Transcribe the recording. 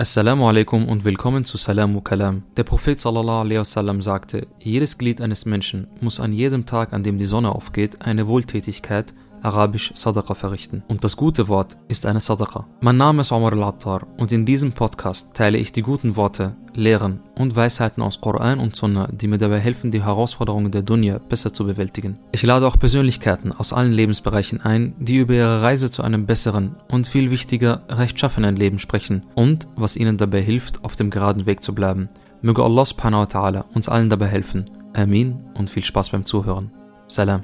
Assalamu alaikum und willkommen zu Salamu Kalam. Der Prophet sallallahu alaihi wasallam sagte, jedes Glied eines Menschen muss an jedem Tag, an dem die Sonne aufgeht, eine Wohltätigkeit, arabisch Sadaqa verrichten. Und das gute Wort ist eine Sadaqa. Mein Name ist Omar al-Attar und in diesem Podcast teile ich die guten Worte, Lehren und Weisheiten aus Koran und Sunna, die mir dabei helfen, die Herausforderungen der Dunya besser zu bewältigen. Ich lade auch Persönlichkeiten aus allen Lebensbereichen ein, die über ihre Reise zu einem besseren und viel wichtiger, rechtschaffenen Leben sprechen und was ihnen dabei hilft, auf dem geraden Weg zu bleiben. Möge Allah subhanahu wa ta'ala uns allen dabei helfen. Amin und viel Spaß beim Zuhören. Salam.